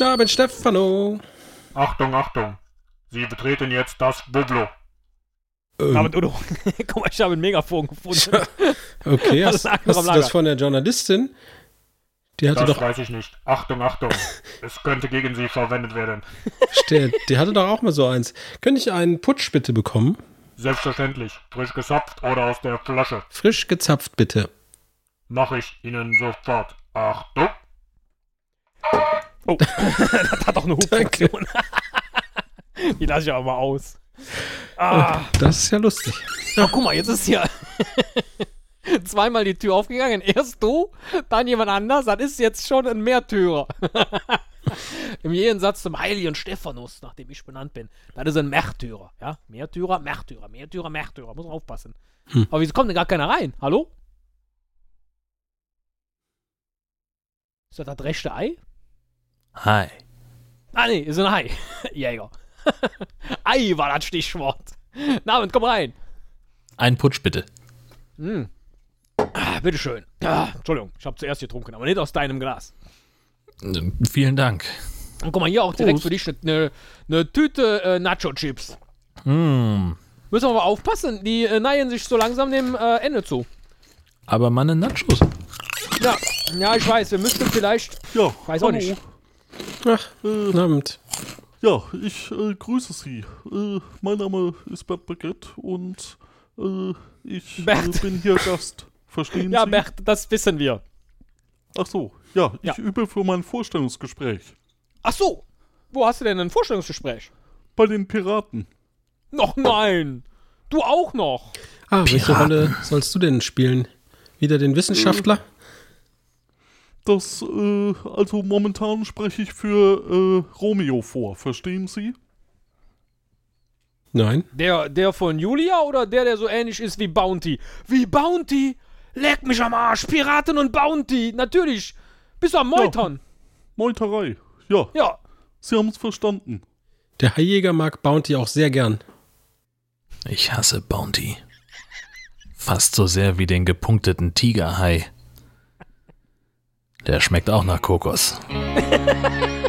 Guten Abend, Stefano. Achtung, Achtung. Sie betreten jetzt das Bublo. Ähm, Aber Udo, guck mal, ich habe ein Megafon gefunden. okay, hast, hast du das von der Journalistin? Die hatte Das doch, weiß ich nicht. Achtung, Achtung. es könnte gegen Sie verwendet werden. der, die hatte doch auch mal so eins. Könnte ich einen Putsch bitte bekommen? Selbstverständlich. Frisch gesapft oder aus der Flasche. Frisch gezapft bitte. Mache ich Ihnen sofort. Achtung. Oh, das hat doch eine Hubfunktion. Die lasse ich aber mal aus. Ah, Das ist ja lustig. oh, guck mal, jetzt ist hier zweimal die Tür aufgegangen. Erst du, dann jemand anders. Das ist jetzt schon ein Märtyrer. Im Gegensatz zum heiligen Stephanus, nach dem ich benannt bin. Das ist ein Märtyrer. Ja? Märtyrer, Märtyrer, Märtyrer, Märtyrer. Muss man aufpassen. Aber wieso kommt denn gar keiner rein? Hallo? Ist das das rechte Ei? Hi. Ah, nee, ist ein Hai. Jäger. Ei war das Stichwort. Na, und komm rein. Ein Putsch bitte. Ah, bitteschön. Ah, Entschuldigung, ich habe zuerst getrunken, aber nicht aus deinem Glas. Ähm, Vielen Dank. Und guck mal, hier auch direkt Prost. für dich eine ne Tüte äh, Nacho-Chips. Mm, Müssen wir aber aufpassen, die äh, neigen sich so langsam dem äh, Ende zu. aber meine Nachos. Ja, ja, ich weiß, wir müssten vielleicht, Ja, weiß auch hallo. nicht. Ach, guten Abend. Ja, ich äh, grüße Sie. Äh, mein Name ist Bert Baguette und äh, ich äh, bin hier Gast. Verstehen Ja, Sie? Bert, das wissen wir. Ach so, ja, ich Ja. übe für mein Vorstellungsgespräch. Ach so, wo hast du denn ein Vorstellungsgespräch? Bei den Piraten. Noch nein. Du auch noch. Ah, welche Piraten. Rolle sollst du denn spielen? Wieder den Wissenschaftler? Das, äh, also momentan spreche ich für äh, Romeo vor. Verstehen Sie? Nein. Der, der von Julia oder der, der so ähnlich ist wie Bounty? Wie Bounty? Leck mich am Arsch. Piraten und Bounty. Natürlich. Bist du am Meutern? Meuterei. Ja, Ja. Sie haben es verstanden. Der Haijäger mag Bounty auch sehr gern. Ich hasse Bounty. Fast so sehr wie den gepunkteten Tigerhai. Der schmeckt auch nach Kokos.